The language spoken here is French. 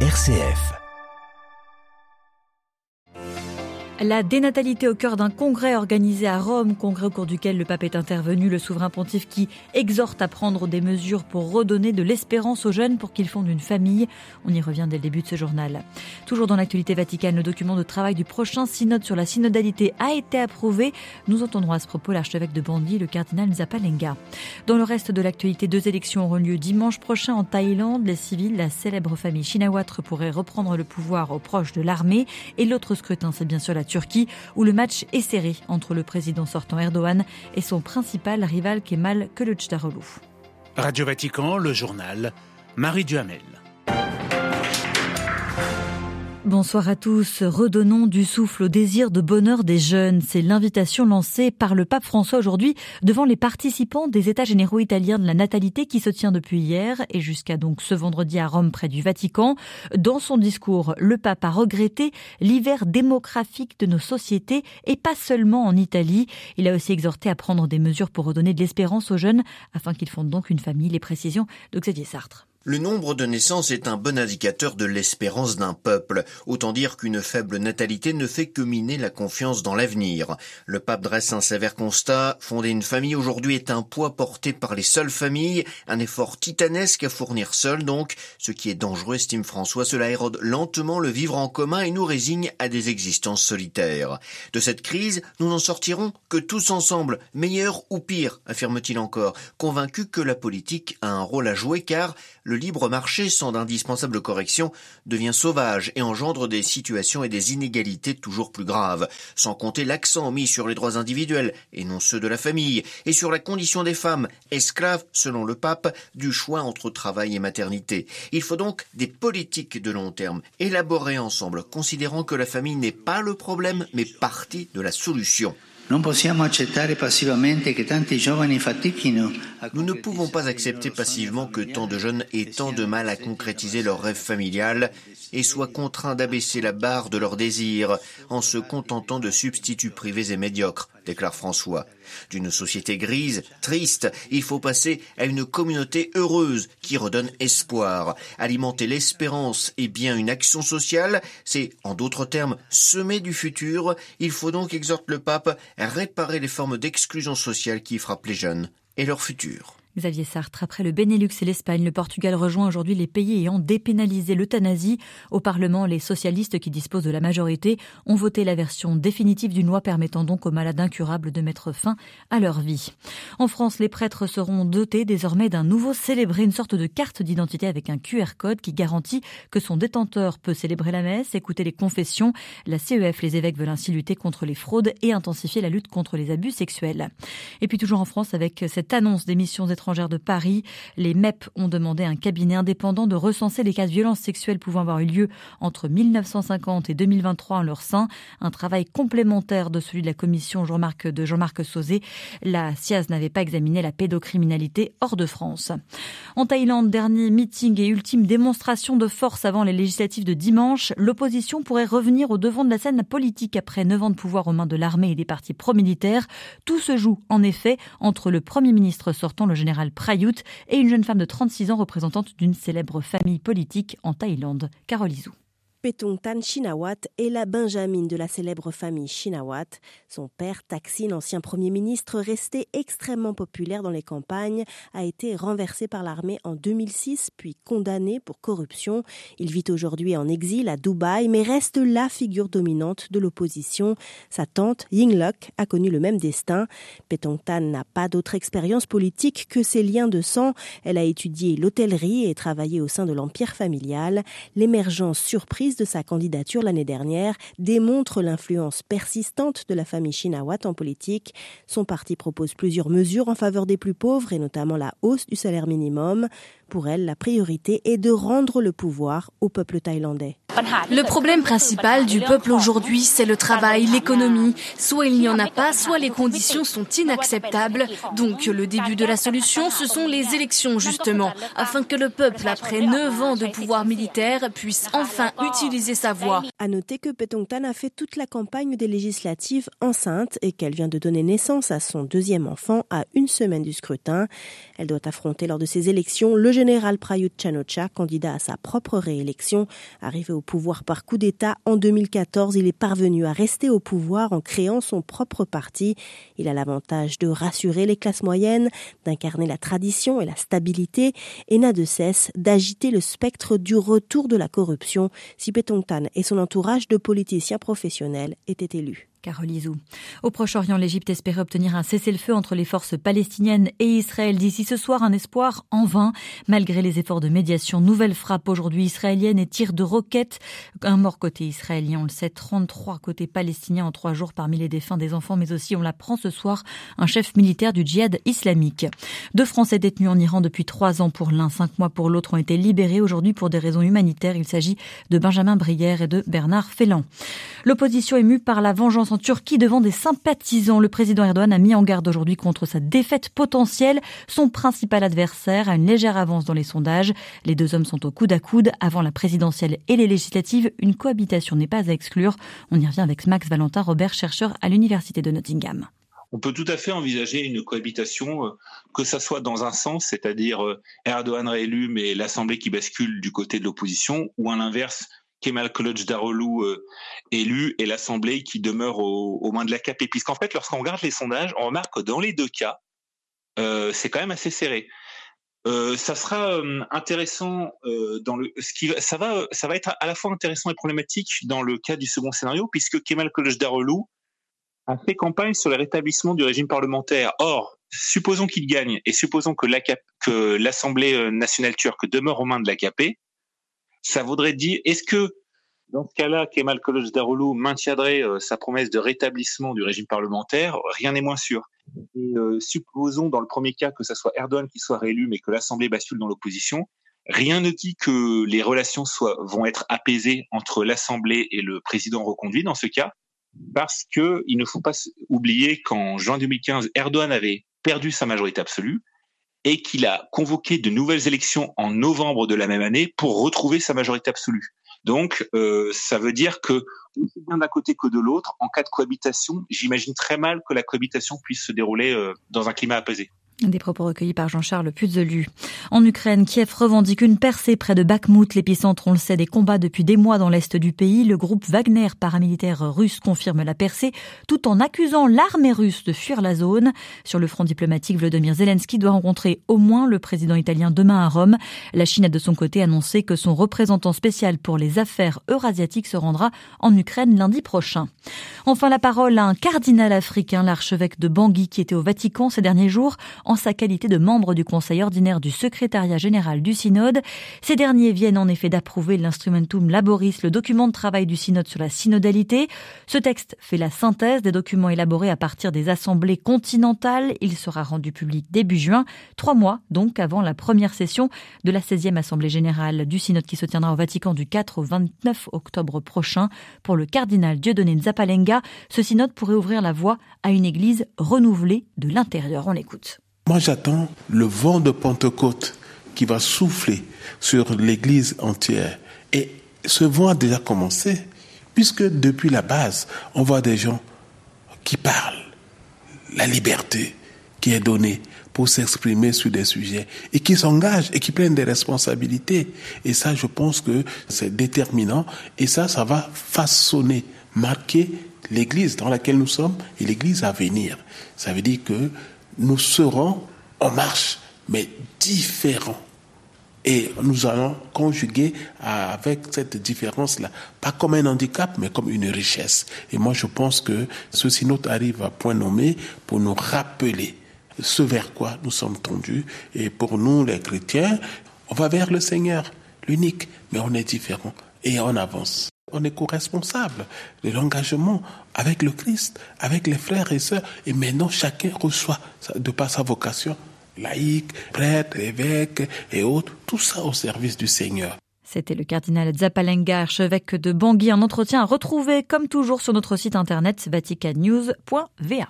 RCF. La dénatalité au cœur d'un congrès organisé à Rome, congrès au cours duquel le pape est intervenu, le souverain pontife qui exhorte à prendre des mesures pour redonner de l'espérance aux jeunes pour qu'ils fondent une famille. On y revient dès le début de ce journal. Toujours dans l'actualité vaticane, le document de travail du prochain synode sur la synodalité a été approuvé. Nous entendrons à ce propos l'archevêque de Bandi, le cardinal Zapalenga. Dans le reste de l'actualité, deux élections auront lieu dimanche prochain en Thaïlande. Les civils, la célèbre famille Shinawatra pourrait reprendre le pouvoir aux proches de l'armée. Et l'autre scrutin, c'est bien sûr la Turquie, où le match est serré entre le président sortant Erdogan et son principal rival Kemal Kılıçdaroğlu. Radio Vatican, le journal, Marie Duhamel. Bonsoir à tous. Redonnons du souffle au désir de bonheur des jeunes. C'est l'invitation lancée par le pape François aujourd'hui devant les participants des États généraux italiens de la natalité qui se tient depuis hier et jusqu'à donc ce vendredi à Rome près du Vatican. Dans son discours, le pape a regretté l'hiver démographique de nos sociétés et pas seulement en Italie. Il a aussi exhorté à prendre des mesures pour redonner de l'espérance aux jeunes afin qu'ils fondent donc une famille. Les précisions de Xavier Sartre. Le nombre de naissances est un bon indicateur de l'espérance d'un peuple. Autant dire qu'une faible natalité ne fait que miner la confiance dans l'avenir. Le pape dresse un sévère constat. Fonder une famille aujourd'hui est un poids porté par les seules familles, un effort titanesque à fournir seul donc. Ce qui est dangereux, estime François, cela érode lentement le vivre en commun et nous résigne à des existences solitaires. De cette crise, nous n'en sortirons que tous ensemble, meilleur ou pire, affirme-t-il encore, convaincu que la politique a un rôle à jouer car le le libre marché, sans d'indispensable correction, devient sauvage et engendre des situations et des inégalités toujours plus graves, sans compter l'accent mis sur les droits individuels et non ceux de la famille, et sur la condition des femmes, esclaves, selon le pape, du choix entre travail et maternité. Il faut donc des politiques de long terme, élaborées ensemble, considérant que la famille n'est pas le problème, mais partie de la solution. Nous ne pouvons pas accepter passivement que tant de jeunes aient tant de mal à concrétiser leur rêve familial et soient contraints d'abaisser la barre de leurs désirs en se contentant de substituts privés et médiocres, déclare François. D'une société grise, triste, il faut passer à une communauté heureuse qui redonne espoir. Alimenter l'espérance et bien une action sociale, c'est, en d'autres termes, semer du futur. Il faut donc, exhorte le pape, réparer les formes d'exclusion sociale qui frappent les jeunes et leur futur. Xavier Sartre, après le Benelux et l'Espagne, le Portugal rejoint aujourd'hui les pays ayant dépénalisé l'euthanasie. Au Parlement, les socialistes qui disposent de la majorité ont voté la version définitive d'une loi permettant donc aux malades incurables de mettre fin à leur vie. En France, les prêtres seront dotés désormais d'un nouveau célébré, une sorte de carte d'identité avec un QR code qui garantit que son détenteur peut célébrer la messe, écouter les confessions. La CEF, les évêques veulent ainsi lutter contre les fraudes et intensifier la lutte contre les abus sexuels. Et puis toujours en France, avec cette annonce des missions étrangères de Paris. Les MEP ont demandé à un cabinet indépendant de recenser les cas de violences sexuelles pouvant avoir eu lieu entre 1950 et 2023 en leur sein. Un travail complémentaire de celui de la commission Jean-Marc de Jean-Marc Sauzé. La SIAZ n'avait pas examiné la pédocriminalité hors de France. En Thaïlande, dernier meeting et ultime démonstration de force avant les législatives de dimanche, l'opposition pourrait revenir au devant de la scène politique après neuf ans de pouvoir aux mains de l'armée et des partis pro-militaires. Tout se joue en effet entre le Premier ministre sortant, le général Prayut et une jeune femme de 36 ans représentante d'une célèbre famille politique en Thaïlande, Carole Izou. Petongtan Shinawat est la Benjamin de la célèbre famille Shinawat. Son père, Taksin, ancien premier ministre, resté extrêmement populaire dans les campagnes, a été renversé par l'armée en 2006, puis condamné pour corruption. Il vit aujourd'hui en exil à Dubaï, mais reste la figure dominante de l'opposition. Sa tante, Yingluck, a connu le même destin. Petongtan n'a pas d'autre expérience politique que ses liens de sang. Elle a étudié l'hôtellerie et travaillé au sein de l'empire familial. L'émergence surprise de sa candidature l'année dernière démontre l'influence persistante de la famille Shinawat en politique. Son parti propose plusieurs mesures en faveur des plus pauvres et notamment la hausse du salaire minimum. Pour elle, la priorité est de rendre le pouvoir au peuple thaïlandais. Le problème principal du peuple aujourd'hui, c'est le travail, l'économie. Soit il n'y en a pas, soit les conditions sont inacceptables. Donc le début de la solution, ce sont les élections justement, afin que le peuple, après neuf ans de pouvoir militaire, puisse enfin utiliser sa voix. À noter que Petongtan a fait toute la campagne des législatives enceinte et qu'elle vient de donner naissance à son deuxième enfant à une semaine du scrutin. Elle doit affronter lors de ces élections le général Prayut Chanocha, candidat à sa propre réélection. Arrivé au pouvoir par coup d'État en 2014, il est parvenu à rester au pouvoir en créant son propre parti. Il a l'avantage de rassurer les classes moyennes, d'incarner la tradition et la stabilité et n'a de cesse d'agiter le spectre du retour de la corruption si Petongtan et son entourage de politiciens professionnels étaient élus. Au Proche-Orient, l'Égypte espérait obtenir un cessez-le-feu entre les forces palestiniennes et Israël. D'ici ce soir, un espoir en vain. Malgré les efforts de médiation, nouvelle frappe aujourd'hui israélienne et tir de roquettes. Un mort côté israélien, on le sait, 33 côté palestinien en trois jours parmi les défunts des enfants, mais aussi, on l'apprend ce soir, un chef militaire du djihad islamique. Deux Français détenus en Iran depuis trois ans pour l'un, cinq mois pour l'autre ont été libérés aujourd'hui pour des raisons humanitaires. Il s'agit de Benjamin Brière et de Bernard Félan. L'opposition émue par la vengeance en Turquie devant des sympathisants. Le président Erdogan a mis en garde aujourd'hui contre sa défaite potentielle. Son principal adversaire a une légère avance dans les sondages. Les deux hommes sont au coude à coude. Avant la présidentielle et les législatives, une cohabitation n'est pas à exclure. On y revient avec Max Valentin Robert, chercheur à l'université de Nottingham on peut tout à fait envisager une cohabitation, euh, que ça soit dans un sens, c'est-à-dire euh, Erdogan réélu, mais l'Assemblée qui bascule du côté de l'opposition, ou à l'inverse, Kemal Kılıçdaroğlu euh, élu et l'Assemblée qui demeure aux, mains de la l'AKP. Puisqu'en fait, lorsqu'on regarde les sondages, on remarque que dans les deux cas, euh, c'est quand même assez serré. Euh, ça sera intéressant dans le ce qui ça va ça va être à la fois intéressant et problématique dans le cas du second scénario puisque Kemal Kılıçdaroğlu a fait campagne sur le rétablissement du régime parlementaire. Or, supposons qu'il gagne et supposons que l'Assemblée nationale turque demeure aux mains de l'AKP, ça voudrait dire, est-ce que dans ce cas-là, Kemal Kılıçdaroğlu maintiendrait euh, sa promesse de rétablissement du régime parlementaire Rien n'est moins sûr. Et, euh, supposons dans le premier cas que ce soit Erdogan qui soit réélu, mais que l'Assemblée bascule dans l'opposition. Rien ne dit que les relations vont être apaisées entre l'Assemblée et le président reconduit dans ce cas, parce que il ne faut pas oublier qu'en juin 2015, Erdogan avait perdu sa majorité absolue et qu'il a convoqué de nouvelles élections en novembre de la même année pour retrouver sa majorité absolue. Donc, euh, ça veut dire que, aussi bien d'un côté que de l'autre, en cas de cohabitation, j'imagine très mal que la cohabitation puisse se dérouler euh, dans un climat apaisé. Des propos recueillis par Jean-Charles Puzelu. En Ukraine, Kiev revendique une percée près de Bakhmut, l'épicentre, on le sait, des combats depuis des mois dans l'est du pays. Le groupe Wagner, paramilitaire russe, confirme la percée, tout en accusant l'armée russe de fuir la zone. Sur le front diplomatique, Vladimir Zelensky doit rencontrer au moins le président italien demain à Rome. La Chine a de son côté annoncé que son représentant spécial pour les affaires eurasiatiques se rendra en Ukraine lundi prochain. Enfin, la parole à un cardinal africain, l'archevêque de Bangui, qui était au Vatican ces derniers jours en sa qualité de membre du Conseil ordinaire du secrétariat général du Synode. Ces derniers viennent en effet d'approuver l'instrumentum laboris, le document de travail du Synode sur la synodalité. Ce texte fait la synthèse des documents élaborés à partir des assemblées continentales. Il sera rendu public début juin, trois mois donc avant la première session de la 16e Assemblée générale du Synode qui se tiendra au Vatican du 4 au 29 octobre prochain. Pour le cardinal Dieudonné Nzapalenga, ce synode pourrait ouvrir la voie à une église renouvelée de l'intérieur. On l'écoute. Moi, j'attends le vent de Pentecôte qui va souffler sur l'Église entière. Et ce vent a déjà commencé, puisque depuis la base, on voit des gens qui parlent. La liberté qui est donnée pour s'exprimer sur des sujets et qui s'engagent et qui prennent des responsabilités. Et ça, je pense que c'est déterminant et ça, ça va façonner, marquer l'Église dans laquelle nous sommes et l'Église à venir. Ça veut dire que nous serons en marche, mais différents. Et nous allons conjuguer avec cette différence-là, pas comme un handicap, mais comme une richesse. Et moi, je pense que ce synode arrive à point nommé pour nous rappeler ce vers quoi nous sommes tendus. Et pour nous, les chrétiens, on va vers le Seigneur, l'unique, mais on est différent et on avance. On est co-responsable de l'engagement avec le Christ, avec les frères et sœurs. Et maintenant, chacun reçoit, de par sa vocation, laïque, prêtre, évêque et autres, tout ça au service du Seigneur. C'était le cardinal Zappalenga, archevêque de Bangui, en entretien à retrouver comme toujours sur notre site internet vaticannews.va.